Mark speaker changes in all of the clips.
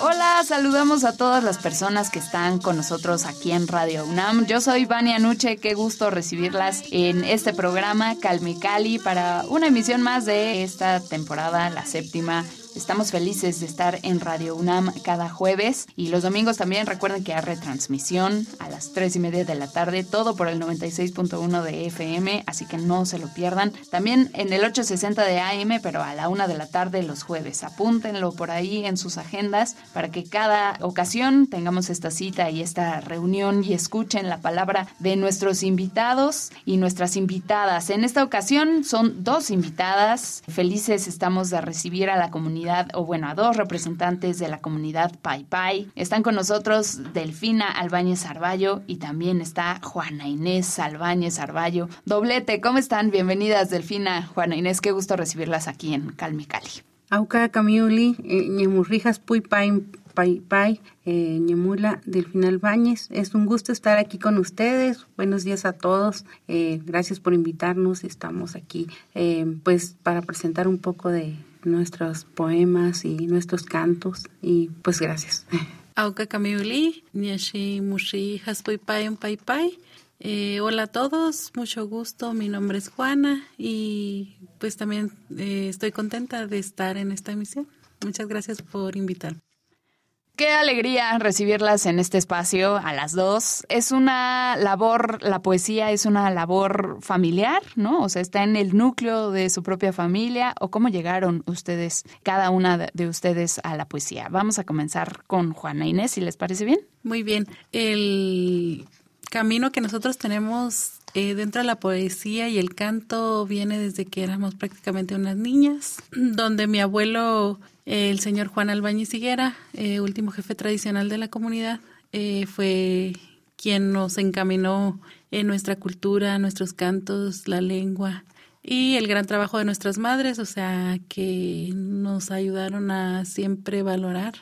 Speaker 1: Hola, saludamos a todas las personas que están con nosotros aquí en Radio UNAM. Yo soy Vania Nuche, qué gusto recibirlas en este programa Calme Cali para una emisión más de esta temporada, la séptima Estamos felices de estar en Radio UNAM cada jueves y los domingos también. Recuerden que hay retransmisión a las 3 y media de la tarde, todo por el 96.1 de FM, así que no se lo pierdan. También en el 860 de AM, pero a la 1 de la tarde los jueves. Apúntenlo por ahí en sus agendas para que cada ocasión tengamos esta cita y esta reunión y escuchen la palabra de nuestros invitados y nuestras invitadas. En esta ocasión son dos invitadas. Felices estamos de recibir a la comunidad o bueno, a dos representantes de la comunidad Pai Pai. Están con nosotros Delfina Albáñez Arballo y también está Juana Inés Albáñez Arballo. Doblete, ¿cómo están? Bienvenidas Delfina, Juana Inés, qué gusto recibirlas aquí en Calmi Cali.
Speaker 2: Auca Camiuli, eh, Ñemurrijas Pui Pai Pai Pai, eh, Ñemula Delfina Albáñez. Es un gusto estar aquí con ustedes. Buenos días a todos. Eh, gracias por invitarnos. Estamos aquí pues para presentar un poco de nuestros poemas y nuestros cantos y pues gracias.
Speaker 3: Eh, hola a todos, mucho gusto, mi nombre es Juana y pues también eh, estoy contenta de estar en esta emisión. Muchas gracias por invitarme.
Speaker 1: Qué alegría recibirlas en este espacio a las dos. Es una labor, la poesía es una labor familiar, ¿no? O sea, está en el núcleo de su propia familia. ¿O cómo llegaron ustedes, cada una de ustedes, a la poesía? Vamos a comenzar con Juana Inés, si les parece bien.
Speaker 3: Muy bien. El camino que nosotros tenemos eh, dentro de la poesía y el canto viene desde que éramos prácticamente unas niñas, donde mi abuelo el señor Juan Albañez Higuera, eh, último jefe tradicional de la comunidad, eh, fue quien nos encaminó en nuestra cultura, nuestros cantos, la lengua y el gran trabajo de nuestras madres, o sea, que nos ayudaron a siempre valorar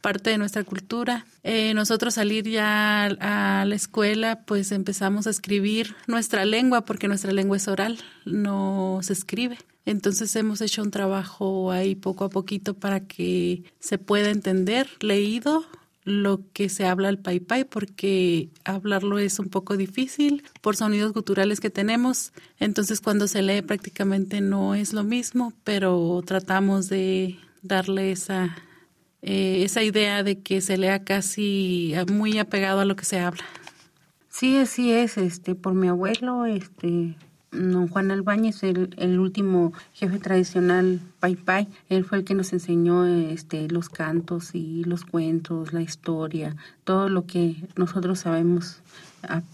Speaker 3: parte de nuestra cultura. Eh, nosotros salir ya a la escuela, pues empezamos a escribir nuestra lengua, porque nuestra lengua es oral, no se escribe. Entonces hemos hecho un trabajo ahí poco a poquito para que se pueda entender leído lo que se habla al pai pai porque hablarlo es un poco difícil por sonidos guturales que tenemos. Entonces cuando se lee prácticamente no es lo mismo, pero tratamos de darle esa eh, esa idea de que se lea casi muy apegado a lo que se habla.
Speaker 2: Sí, así es, este, por mi abuelo, este, don Juan Albáñez, el, el último jefe tradicional Pai Pai, él fue el que nos enseñó este, los cantos y los cuentos, la historia, todo lo que nosotros sabemos.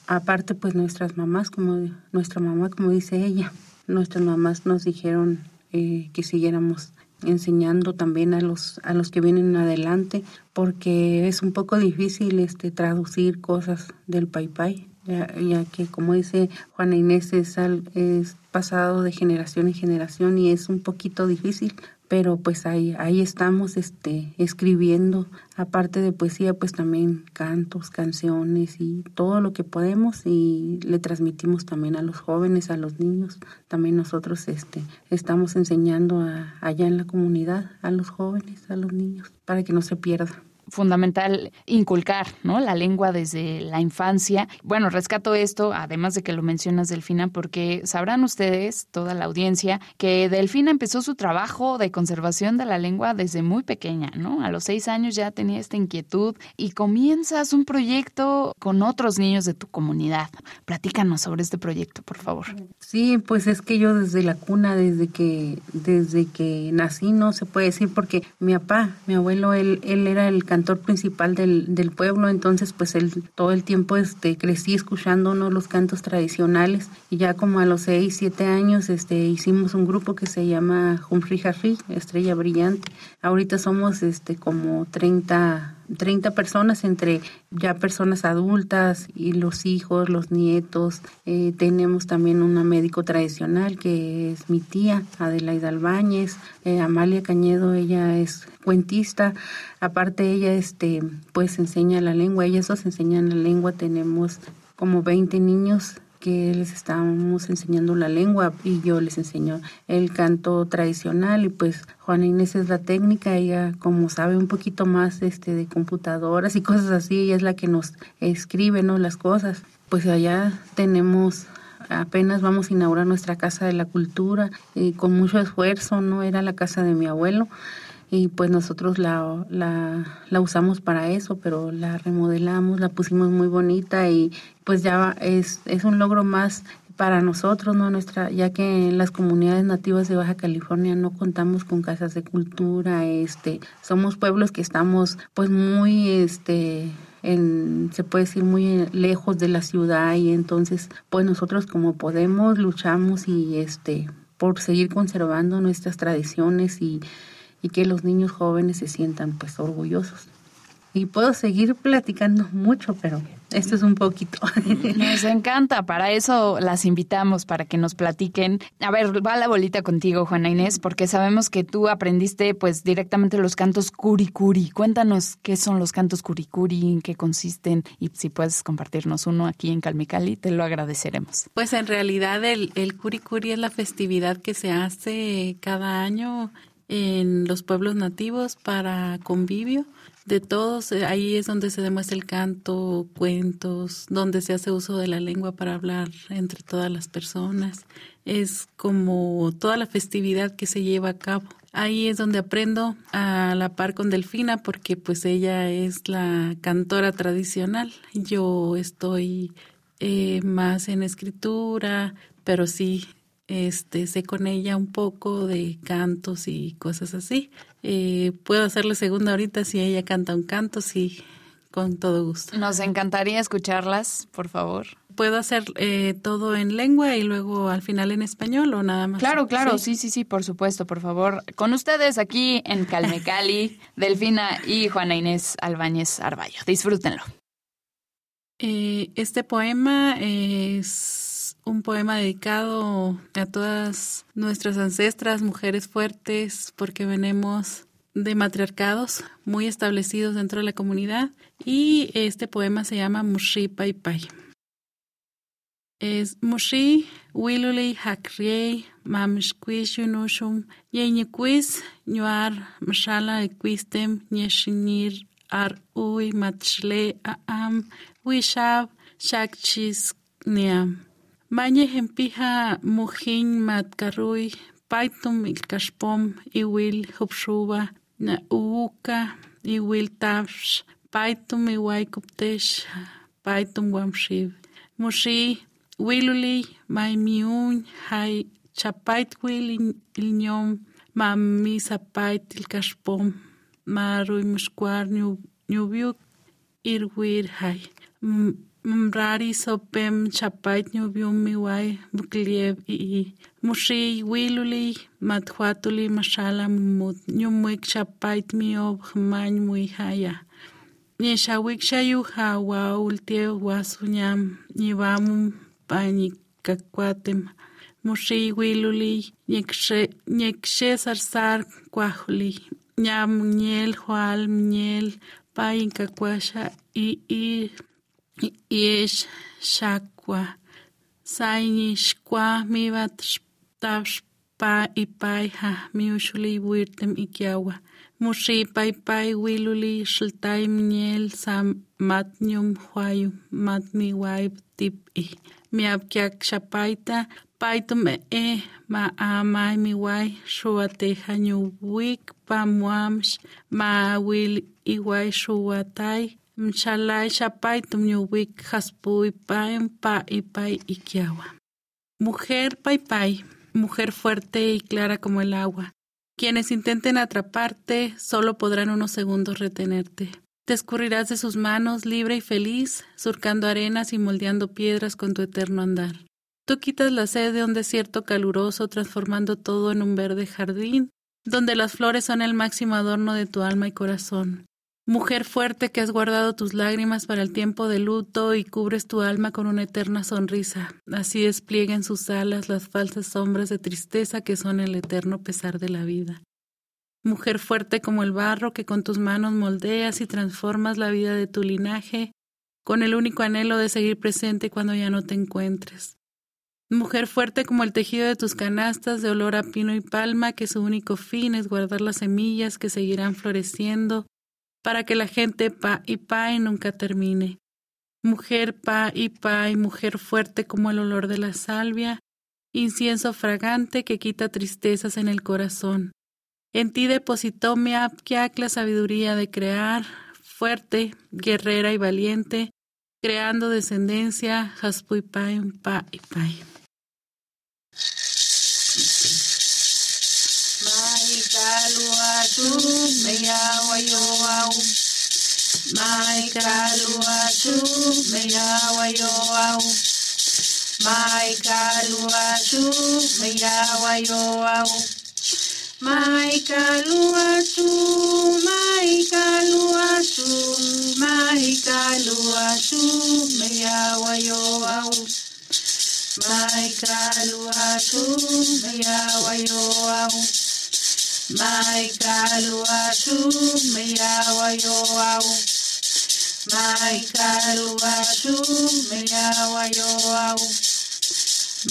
Speaker 2: aparte, pues nuestras mamás, como nuestra mamá, como dice ella, nuestras mamás nos dijeron eh, que siguiéramos enseñando también a los a los que vienen adelante porque es un poco difícil este traducir cosas del pai pai ya, que como dice Juana Inés es, es pasado de generación en generación y es un poquito difícil, pero pues ahí, ahí estamos este, escribiendo, aparte de poesía, pues también cantos, canciones y todo lo que podemos y le transmitimos también a los jóvenes, a los niños, también nosotros este, estamos enseñando allá en la comunidad, a los jóvenes, a los niños, para que no se pierda
Speaker 1: fundamental inculcar, ¿no? La lengua desde la infancia. Bueno, rescato esto, además de que lo mencionas, Delfina, porque sabrán ustedes, toda la audiencia, que Delfina empezó su trabajo de conservación de la lengua desde muy pequeña, ¿no? A los seis años ya tenía esta inquietud y comienzas un proyecto con otros niños de tu comunidad. Platícanos sobre este proyecto, por favor.
Speaker 2: Sí, pues es que yo desde la cuna, desde que, desde que nací, no se puede decir, porque mi papá, mi abuelo, él, él era el cantor principal del, del pueblo, entonces pues el, todo el tiempo este, crecí escuchando los cantos tradicionales y ya como a los 6, 7 años este, hicimos un grupo que se llama Humphrey Harry, Estrella Brillante. Ahorita somos este, como 30 30 personas entre ya personas adultas y los hijos, los nietos. Eh, tenemos también una médico tradicional que es mi tía, Adelaida Albáñez. Eh, Amalia Cañedo, ella es cuentista. Aparte ella este pues enseña la lengua, ellas dos enseñan la lengua. Tenemos como 20 niños que les estábamos enseñando la lengua y yo les enseño el canto tradicional y pues Juana Inés es la técnica, ella como sabe un poquito más este de computadoras y cosas así, ella es la que nos escribe ¿no? las cosas. Pues allá tenemos apenas vamos a inaugurar nuestra casa de la cultura y con mucho esfuerzo, no era la casa de mi abuelo y pues nosotros la, la, la, usamos para eso, pero la remodelamos, la pusimos muy bonita y pues ya es, es un logro más para nosotros, ¿no? Nuestra, ya que en las comunidades nativas de Baja California no contamos con casas de cultura, este, somos pueblos que estamos pues muy, este, en, se puede decir muy lejos de la ciudad y entonces pues nosotros como podemos luchamos y este, por seguir conservando nuestras tradiciones y y que los niños jóvenes se sientan pues orgullosos. Y puedo seguir platicando mucho, pero esto es un poquito.
Speaker 1: Nos encanta, para eso las invitamos, para que nos platiquen. A ver, va la bolita contigo, Juana Inés, porque sabemos que tú aprendiste pues directamente los cantos curicuri. Cuéntanos qué son los cantos curicuri, en qué consisten y si puedes compartirnos uno aquí en Calmicali, te lo agradeceremos.
Speaker 3: Pues en realidad el, el curicuri es la festividad que se hace cada año en los pueblos nativos para convivio de todos. Eh, ahí es donde se demuestra el canto, cuentos, donde se hace uso de la lengua para hablar entre todas las personas. Es como toda la festividad que se lleva a cabo. Ahí es donde aprendo a la par con Delfina porque pues ella es la cantora tradicional. Yo estoy eh, más en escritura, pero sí este, sé con ella un poco de cantos y cosas así. Eh, puedo hacerle segunda ahorita si ella canta un canto, sí, con todo gusto.
Speaker 1: Nos encantaría escucharlas, por favor.
Speaker 3: ¿Puedo hacer eh, todo en lengua y luego al final en español o nada más?
Speaker 1: Claro, claro, sí, sí, sí, por supuesto, por favor. Con ustedes aquí en Calmecali, Delfina y Juana Inés Albáñez Arballo. Disfrútenlo.
Speaker 3: Eh, este poema es un poema dedicado a todas nuestras ancestras, mujeres fuertes, porque venimos de matriarcados muy establecidos dentro de la comunidad y este poema se llama Mushi Pai Pai. Es Mushi Wiluli Hakriei Mamishquish Yunushum Yeñiquis Ñuar Mashala Equistem Nyeshinir Ar Ui Machle Aam Wishab Shakchis Niam. Mañe empija mujin matkarui, paitum ilkaxpom iwil jubxuba na uuka iwil tafx paitum iwaykuptex paitum wamxiv. Mushi wiluli maimiun hay chapaytwil ilñom mami sapayt ilkaxpom maruy muxkuar ñubiuk irwir hay. mrari sopem chapaytñu vyumiway muklieb ii mushi wiluli matwatuli mashala mumut chapait mi ob jmañ ultie wasunyam jawa ultiew pañi kakwatem mushi wiluli wiluliy ñekxe sarsar kuajliy ñam mñel jual mñel i ii i Yesh shakwa sainishkwa mibat pa ipai ha miushuli wirtem ikiawa. Mushi pai pai wiluli shiltai miel sam matnyum huayu matmi waib tip i. Miabkiak shapaita paitum e ma amai mi wai shuate hanyu wik pa muamsh ma wil iwai shuatai Mchalay Shapay Tumñuwik. Mujer mujer fuerte y clara como el agua. Quienes intenten atraparte solo podrán unos segundos retenerte. Te escurrirás de sus manos libre y feliz, surcando arenas y moldeando piedras con tu eterno andar. Tú quitas la sed de un desierto caluroso, transformando todo en un verde jardín, donde las flores son el máximo adorno de tu alma y corazón. Mujer fuerte que has guardado tus lágrimas para el tiempo de luto y cubres tu alma con una eterna sonrisa. Así desplieguen sus alas las falsas sombras de tristeza que son el eterno pesar de la vida. Mujer fuerte como el barro que con tus manos moldeas y transformas la vida de tu linaje, con el único anhelo de seguir presente cuando ya no te encuentres. Mujer fuerte como el tejido de tus canastas de olor a pino y palma, que su único fin es guardar las semillas que seguirán floreciendo para que la gente pa y pa y nunca termine. Mujer pa y pa y mujer fuerte como el olor de la salvia, incienso fragante que quita tristezas en el corazón. En ti depositó mi Apkiak la sabiduría de crear, fuerte, guerrera y valiente, creando descendencia, Haspuy Pai, Pa y kalua
Speaker 4: tu meya wayo au. Mai kalua tu meya wayo au. Mai kalua tu meya wayo au. Mai kalua tu, mai kalua tu, mai kalua tu meya au. Mai kalua tu meya wayo au. Mai karua tumeyawa yoau. Mai karua tumeyawa yoau.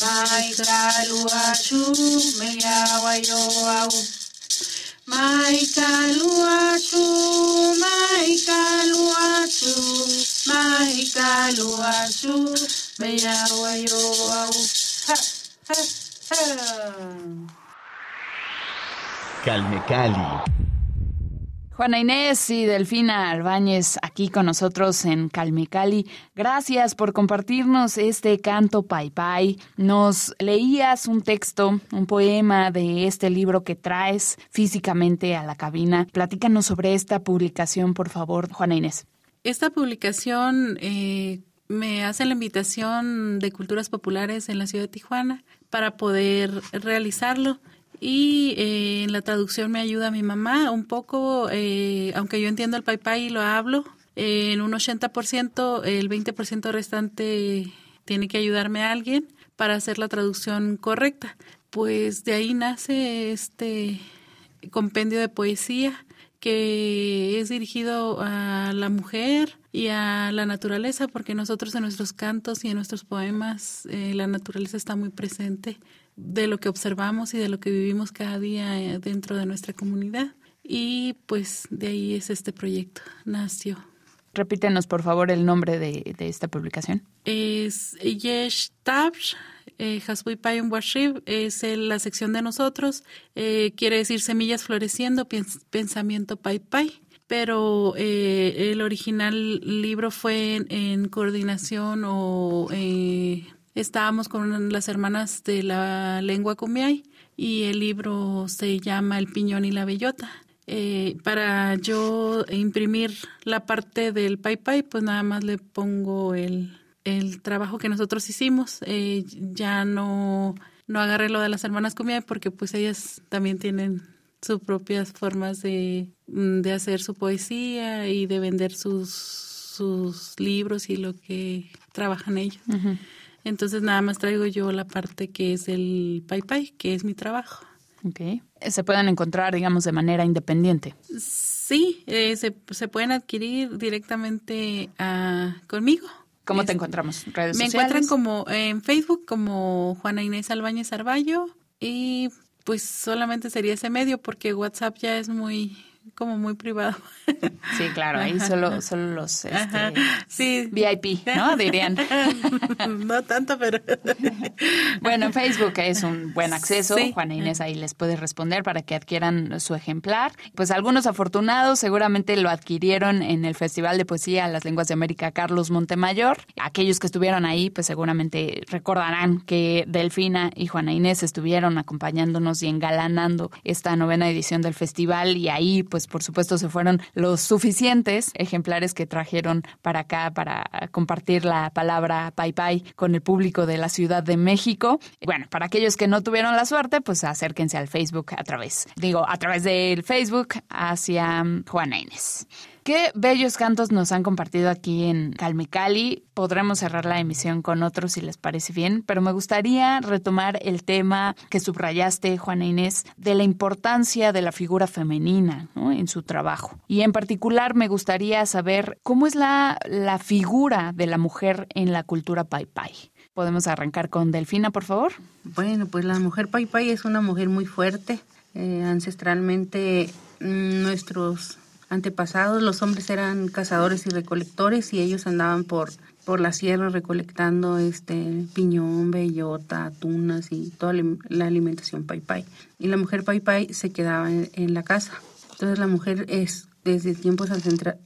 Speaker 4: Mai karua tumeyawa yoau. Mai karua tu, mai karua tu, mai karua tu, meyawa yoau. Ha ha ha.
Speaker 1: Calme Cali. Juana Inés y Delfina Albáñez aquí con nosotros en Calme Cali. Gracias por compartirnos este canto Pai Pai. Nos leías un texto, un poema de este libro que traes físicamente a la cabina. Platícanos sobre esta publicación, por favor, Juana Inés.
Speaker 3: Esta publicación eh, me hace la invitación de Culturas Populares en la ciudad de Tijuana para poder realizarlo y eh, en la traducción me ayuda mi mamá un poco, eh, aunque yo entiendo el pai y lo hablo, eh, en un 80%, el 20% restante tiene que ayudarme a alguien para hacer la traducción correcta. Pues de ahí nace este compendio de poesía que es dirigido a la mujer y a la naturaleza, porque nosotros en nuestros cantos y en nuestros poemas la naturaleza está muy presente de lo que observamos y de lo que vivimos cada día eh, dentro de nuestra comunidad. Y pues de ahí es este proyecto, nació.
Speaker 1: Repítenos, por favor, el nombre de, esta publicación.
Speaker 3: Es Yesh Tabsh, eh, Washib, es la sección de nosotros. Eh, quiere decir semillas floreciendo, pensamiento Pai Pai. Pero eh, el original libro fue en, en coordinación o estábamos con las hermanas de la lengua cumiay y el libro se llama El piñón y la bellota. Eh, para yo imprimir la parte del pai pai, pues nada más le pongo el, el trabajo que nosotros hicimos. Eh, ya no, no agarré lo de las hermanas Cumiay porque pues ellas también tienen sus propias formas de, mm, de hacer su poesía y de vender sus, sus libros y lo que trabajan ellos. Entonces nada más traigo yo la parte que es el Pai Pai, que es mi trabajo.
Speaker 1: Ok. ¿Se pueden encontrar, digamos, de manera independiente?
Speaker 3: Sí, eh, se, se, pueden adquirir directamente ah, conmigo.
Speaker 1: ¿Cómo te encontramos?
Speaker 3: ¿Redes me encuentran como en Facebook como Juana Inés Albáñez Arballo y pues solamente sería ese medio porque WhatsApp ya es muy como muy privado.
Speaker 1: Sí, claro, ahí solo, solo los este, VIP, ¿no? Dirían.
Speaker 3: No tanto, pero...
Speaker 1: Bueno, en Facebook es un buen acceso. Juana Inés ahí les puede responder para que adquieran su ejemplar. Pues algunos afortunados seguramente lo adquirieron en el Festival de Poesía Las Lenguas de América Carlos Montemayor. Aquellos que estuvieron ahí, pues seguramente recordarán que Delfina y Juana Inés estuvieron acompañándonos y engalanando esta novena edición del festival y ahí, pues por supuesto se fueron los suficientes ejemplares que trajeron para acá para compartir la palabra Pai Pai con el público de la Ciudad de México. Bueno, para aquellos que no tuvieron la suerte, pues acérquense al Facebook a través, digo, a través del Facebook hacia Juana Inés. Qué bellos cantos nos han compartido aquí en Calmecali. Podremos cerrar la emisión con otros si les parece bien, pero me gustaría retomar el tema que subrayaste, Juana Inés, de la importancia de la figura femenina en su trabajo. Y en particular me gustaría saber cómo es la, la figura de la mujer en la cultura Pai Pai. ¿Podemos arrancar con Delfina, por favor?
Speaker 2: Bueno, pues la mujer Pai Pai es una mujer muy fuerte. Eh, ancestralmente mm, nuestros antepasados los hombres eran cazadores y recolectores y ellos andaban por por la sierra recolectando este piñón, bellota, tunas y toda la alimentación pai pai. Y la mujer pai pai se quedaba en, la casa. Entonces la mujer es desde tiempos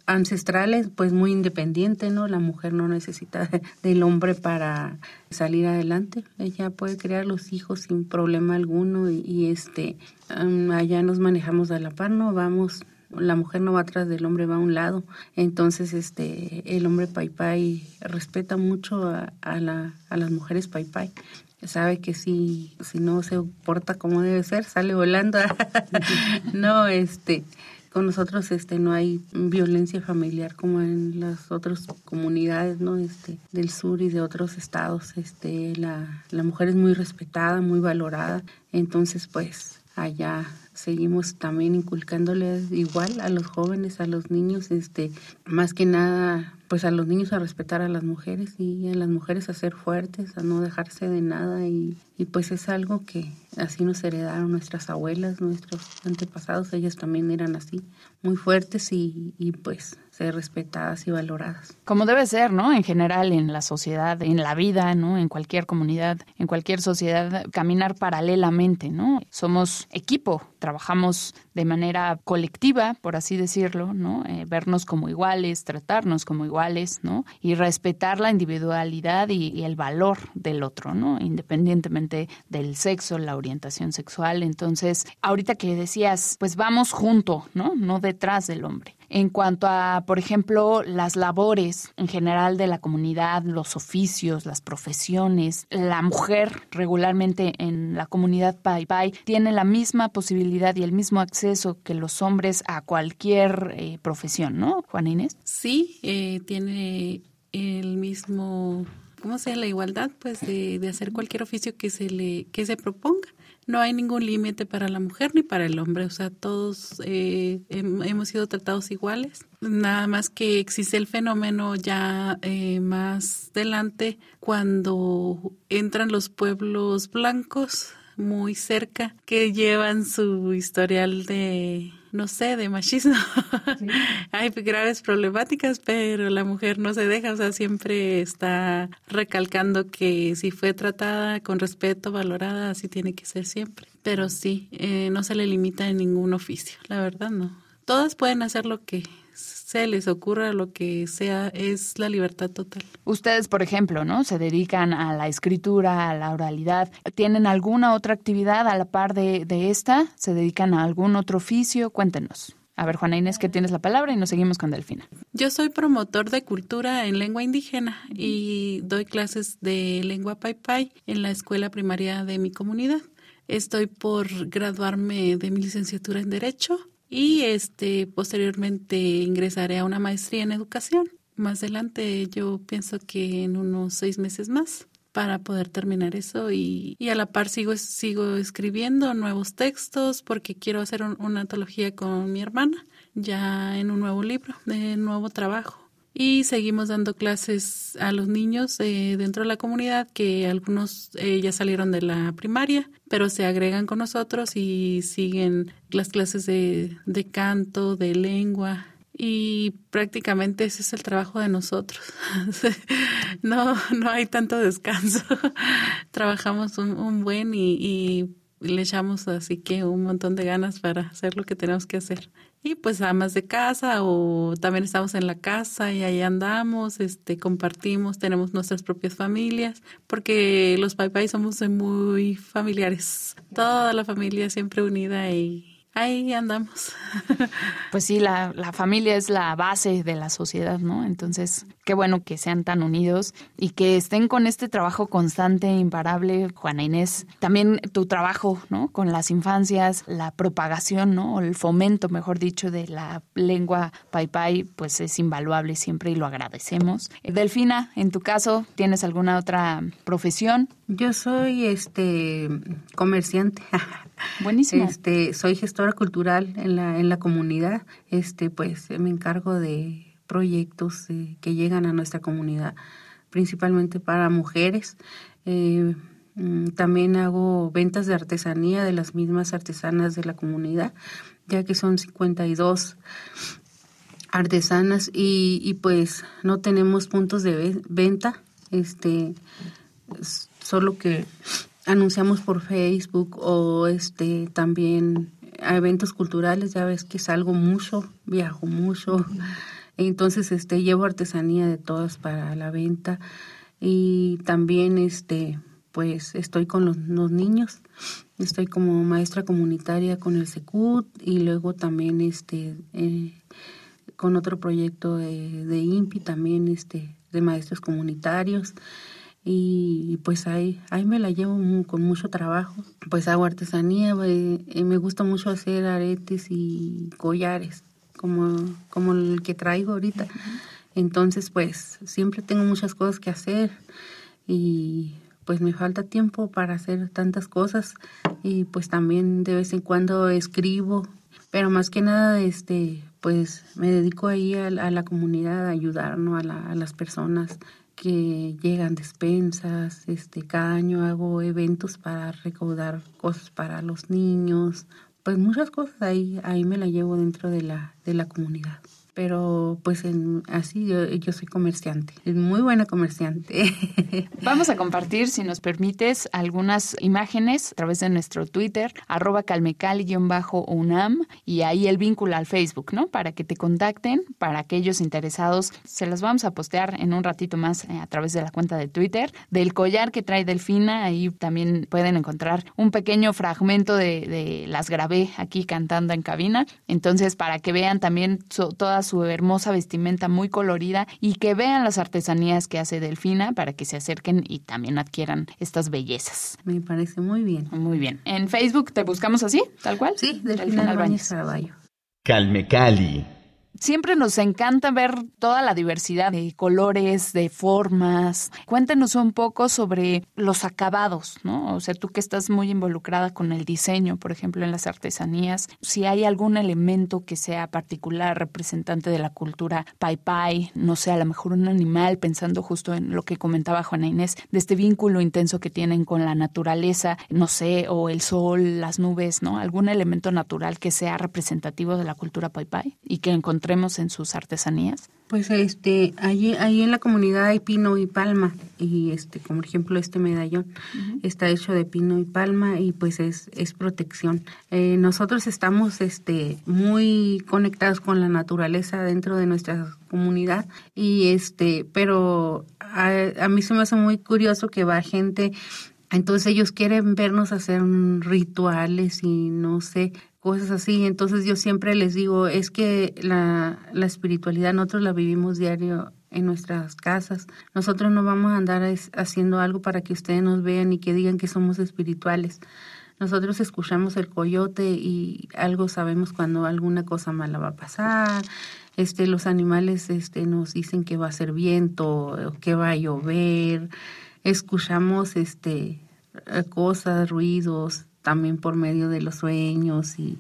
Speaker 2: ancestrales pues muy independiente, ¿no? La mujer no necesita del hombre para salir adelante. Ella puede crear los hijos sin problema alguno y, este allá nos manejamos a la par, ¿no? Vamos la mujer no va atrás del hombre, va a un lado. Entonces, este, el hombre pai pai respeta mucho a, la, a las mujeres pai pai. Sabe que si, si no se porta como debe ser, sale volando. no, este, con nosotros este no hay violencia familiar como en las otras comunidades no este del sur y de otros estados este la, la mujer es muy respetada muy valorada entonces pues allá seguimos también inculcándoles igual a los jóvenes, a los niños, este, más que nada, pues a los niños a respetar a las mujeres y a las mujeres a ser fuertes, a no dejarse de nada y, y pues es algo que así nos heredaron nuestras abuelas, nuestros antepasados, ellas también eran así, muy fuertes y, y pues respetadas y valoradas.
Speaker 1: Como debe ser, ¿no? En general, en la sociedad, en la vida, ¿no? En cualquier comunidad, en cualquier sociedad, caminar paralelamente, ¿no? Somos equipo, trabajamos de manera colectiva, por así decirlo, ¿no? Eh, vernos como iguales, tratarnos como iguales, ¿no? Y respetar la individualidad y, y el valor del otro, ¿no? Independientemente del sexo, la orientación sexual. Entonces, ahorita que decías, pues vamos junto, ¿no? No detrás del hombre en cuanto a, por ejemplo, las labores en general de la comunidad, los oficios, las profesiones. La mujer regularmente en la comunidad Pai Pai tiene la misma posibilidad y el mismo acceso que los hombres a cualquier eh, profesión, ¿no, Juana Inés?
Speaker 3: Sí, eh, tiene el mismo ¿cómo sea la igualdad? Pues de, de, hacer cualquier oficio que se le que se proponga no hay ningún límite para la mujer ni para el hombre, o sea, todos eh, hemos sido tratados iguales. Nada más que existe el fenómeno ya eh, más adelante cuando entran los pueblos blancos muy cerca que llevan su historial de no sé, de machismo. Hay graves problemáticas, pero la mujer no se deja, o sea, siempre está recalcando que si fue tratada con respeto, valorada, así tiene que ser siempre. Pero sí, eh, no se le limita en ningún oficio, la verdad no. Todas pueden hacer lo que se les ocurra lo que sea, es la libertad total.
Speaker 1: Ustedes, por ejemplo, ¿no? Se dedican a la escritura, a la oralidad. ¿Tienen alguna otra actividad a la par de, de esta? ¿Se dedican a algún otro oficio? Cuéntenos. A ver, Juana Inés, que tienes la palabra y nos seguimos con Delfina.
Speaker 3: Yo soy promotor de cultura en lengua indígena y doy clases de lengua pai pai en la escuela primaria de mi comunidad. Estoy por graduarme de mi licenciatura en Derecho y este posteriormente ingresaré a una maestría en educación. Más adelante yo pienso que en unos seis meses más para poder terminar eso y, y a la par sigo, sigo escribiendo nuevos textos porque quiero hacer una antología con mi hermana ya en un nuevo libro, de nuevo trabajo y seguimos dando clases a los niños eh, dentro de la comunidad que algunos eh, ya salieron de la primaria pero se agregan con nosotros y siguen las clases de, de canto, de lengua y prácticamente ese es el trabajo de nosotros. no, no hay tanto descanso. Trabajamos un, buen y, y, le echamos así que un montón de ganas para hacer lo que tenemos que hacer y pues amas de casa o también estamos en la casa y ahí andamos, este, compartimos, tenemos nuestras propias familias, porque los pai somos muy familiares, toda la familia siempre unida y, Ahí andamos.
Speaker 1: Pues sí, la, la, familia es la base de la sociedad, ¿no? Entonces, qué bueno que sean tan unidos y que estén con este trabajo constante, imparable, Juana Inés. También tu trabajo, ¿no? Con las infancias, la propagación, ¿no? O el fomento, mejor dicho, de la lengua pai pai, pues es invaluable siempre y lo agradecemos. Delfina, en tu caso, ¿tienes alguna otra profesión?
Speaker 2: Yo soy este comerciante.
Speaker 1: Buenísimo.
Speaker 2: Este, soy gestora cultural en la, en la comunidad. Este, pues me encargo de proyectos eh, que llegan a nuestra comunidad, principalmente para mujeres. Eh, mm, también hago ventas de artesanía de las mismas artesanas de la comunidad, ya que son 52 artesanas y, y pues no tenemos puntos de venta, este, solo que anunciamos por Facebook o este también a eventos culturales, ya ves que salgo mucho, viajo mucho. Entonces este llevo artesanía de todas para la venta y también este pues estoy con los, niños. Estoy como maestra comunitaria con el Secut y luego también este eh, con otro proyecto de, de INPI también este de maestros comunitarios y pues ahí, ahí me la llevo con mucho trabajo. Pues hago artesanía, eh, me gusta mucho hacer aretes y collares, como, como el que traigo ahorita. Entonces, pues siempre tengo muchas cosas que hacer y pues me falta tiempo para hacer tantas cosas y pues también de vez en cuando escribo, pero más que nada, este, pues me dedico ahí a, la comunidad, a ayudar a, a las personas que llegan despensas, este, cada año hago eventos para recaudar cosas para los niños, pues muchas cosas ahí, ahí me la llevo dentro de la, de la comunidad. Pero pues en, así yo, soy comerciante, muy buena comerciante.
Speaker 1: Vamos a compartir, si nos permites, algunas imágenes a través de nuestro Twitter, arroba calmecal-unam, y ahí el vínculo al Facebook, ¿no? Para que te contacten, para aquellos interesados, se las vamos a postear en un ratito más eh, a través de la cuenta de Twitter, del collar que trae Delfina, ahí también pueden encontrar un pequeño fragmento de las grabé aquí cantando en cabina, entonces para que vean también todas su hermosa vestimenta muy colorida y que vean las artesanías que hace Delfina para que se acerquen y también adquieran estas bellezas.
Speaker 2: Me parece muy bien.
Speaker 1: Muy bien. ¿En Facebook te buscamos así, tal cual?
Speaker 2: Sí, Delfina, Delfina
Speaker 5: Calme Cali.
Speaker 1: Siempre nos encanta ver toda la diversidad de colores, de formas. Cuéntenos un poco sobre los acabados, ¿no? O sea, tú que estás muy involucrada con el diseño, por ejemplo, en las artesanías, si hay algún elemento que sea particular, representante de la cultura pai pai, no sé, a lo mejor un animal, pensando justo en lo que comentaba Juana Inés, de este vínculo intenso que tienen con la naturaleza, no sé, o el sol, las nubes, ¿no? Algún elemento natural que sea representativo de la cultura pai pai y que encontremos en sus artesanías?
Speaker 2: Pues este, allí, ahí en la comunidad hay pino y palma y este, como ejemplo este medallón está hecho de pino y palma y pues es, es protección. Eh, nosotros estamos este, muy conectados con la naturaleza dentro de nuestra comunidad y este, pero a, a mí se me hace muy curioso que va gente entonces ellos quieren vernos hacer rituales y no sé, cosas así. Entonces yo siempre les digo, es que la, la espiritualidad nosotros la vivimos diario en nuestras casas. Nosotros no vamos a andar haciendo algo para que ustedes nos vean y que digan que somos espirituales. Nosotros escuchamos el coyote y algo sabemos cuando alguna cosa mala va a pasar. Este, los animales este, nos dicen que va a ser viento, que va a llover. Escuchamos este, cosas, ruidos, también por medio de los sueños y,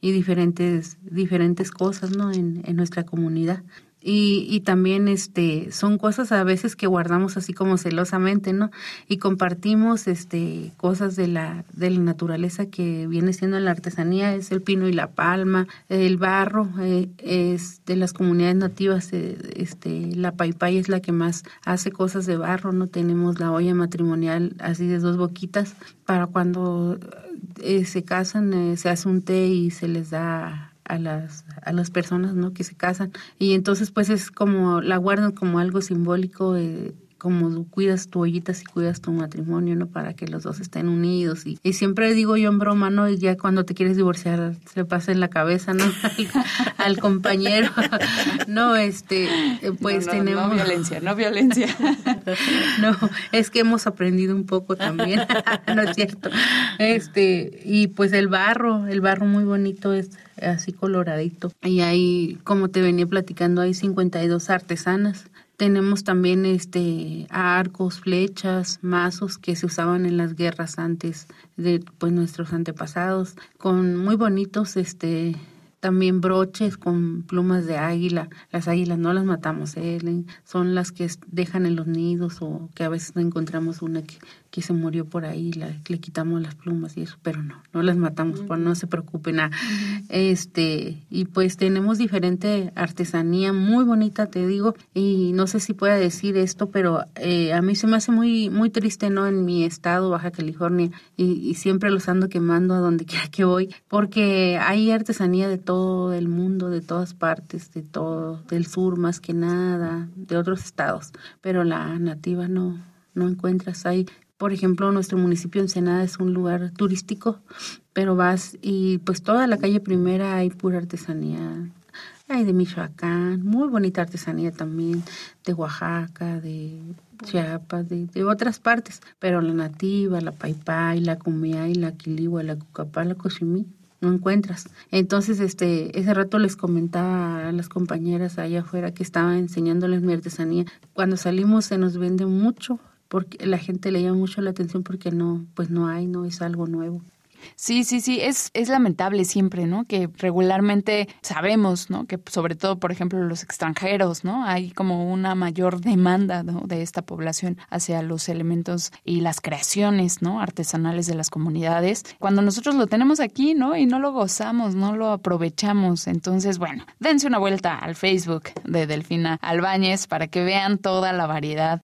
Speaker 2: y diferentes, diferentes cosas ¿no? en, en nuestra comunidad. Y, y, también este son cosas a veces que guardamos así como celosamente no y compartimos este cosas de la de la naturaleza que viene siendo la artesanía es el pino y la palma el barro eh, es de las comunidades nativas eh, este la paipay es la que más hace cosas de barro no tenemos la olla matrimonial así de dos boquitas para cuando eh, se casan se hace un té y se les da a las, a las personas ¿no? que se casan. Y entonces pues es como, la guardan como algo simbólico, eh, como cuidas tu ollitas y cuidas tu matrimonio, ¿no? Para que los dos estén unidos. Y, y siempre digo yo en broma, ¿no? Y ya cuando te quieres divorciar, se le pasa en la cabeza, ¿no? al, compañero. no, este, pues tenemos...
Speaker 1: No violencia, no violencia.
Speaker 2: no, es que hemos aprendido un poco también, ¿no es cierto? Este, y pues el barro, el barro muy bonito es así coloradito. Y ahí, como te venía platicando, hay 52 artesanas tenemos también este arcos, flechas, mazos que se usaban en las guerras antes de pues nuestros antepasados, con muy bonitos este también broches con plumas de águila. Las águilas no las matamos, ¿eh? son las que dejan en los nidos o que a veces no encontramos una que, que se murió por ahí, la, le quitamos las plumas y eso, pero no, no las matamos, por no se preocupen. nada. Este, y pues tenemos diferente artesanía muy bonita, te digo, y no sé si pueda decir esto, pero eh, a mí se me hace muy, muy triste, ¿no? En mi estado, Baja California, y, siempre los ando quemando a donde quiera que voy, porque hay artesanía de todo el mundo, de todas partes, de todo, del sur más que nada, de otros estados, pero la nativa no, no encuentras. Hay por ejemplo, nuestro municipio Ensenada es un lugar turístico, pero vas y pues toda la calle primera hay pura artesanía. Hay de Michoacán, muy bonita artesanía también, de Oaxaca, de Chiapas, de, otras partes, pero la nativa, la paipay, la y la quiligua, la cucapá, la cochimí, no encuentras. Entonces, este, ese rato les comentaba a las compañeras allá afuera que estaba enseñándoles mi artesanía. Cuando salimos se nos vende mucho porque la gente le llama mucho la atención porque no, pues no hay, no es algo nuevo.
Speaker 1: Sí, sí, sí, es, es lamentable siempre, ¿no? Que regularmente sabemos, ¿no? Que sobre todo, por ejemplo, los extranjeros, ¿no? Hay como una mayor demanda de esta población hacia los elementos y las creaciones, ¿no? Artesanales de las comunidades. Cuando nosotros lo tenemos aquí, ¿no? Y no lo gozamos, no lo aprovechamos. Entonces, bueno, dense una vuelta al Facebook de Delfina Albáñez para que vean toda la variedad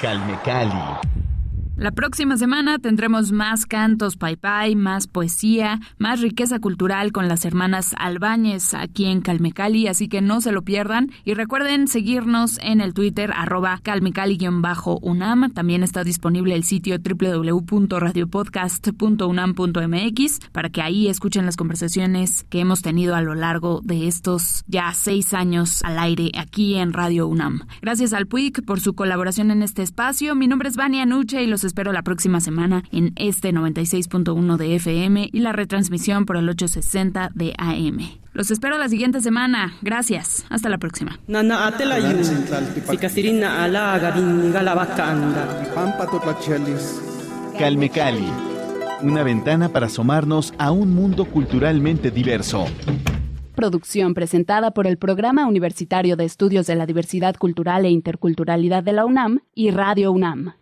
Speaker 5: Calme Cali.
Speaker 1: La próxima semana tendremos más cantos pai pai, más poesía, más riqueza cultural con las hermanas Albáñez aquí en Calmecali, así que no se lo pierdan. Y recuerden seguirnos en el Twitter arroba calmecali-unam. También está disponible el sitio www.radiopodcast.unam.mx para que ahí escuchen las conversaciones que hemos tenido a lo largo de estos ya seis años al aire aquí en Radio UNAM. Gracias al PUIC por su colaboración en este espacio. Mi nombre es Vania Nuche y los espero la próxima semana en este 96.1 de FM y la retransmisión por el 860 de AM. Los espero la siguiente semana. Gracias. Hasta la próxima.
Speaker 5: Calme Cali. Una ventana para asomarnos a un mundo culturalmente diverso.
Speaker 1: Producción presentada por el Programa Universitario de Estudios de la Diversidad Cultural e Interculturalidad de la UNAM y Radio UNAM.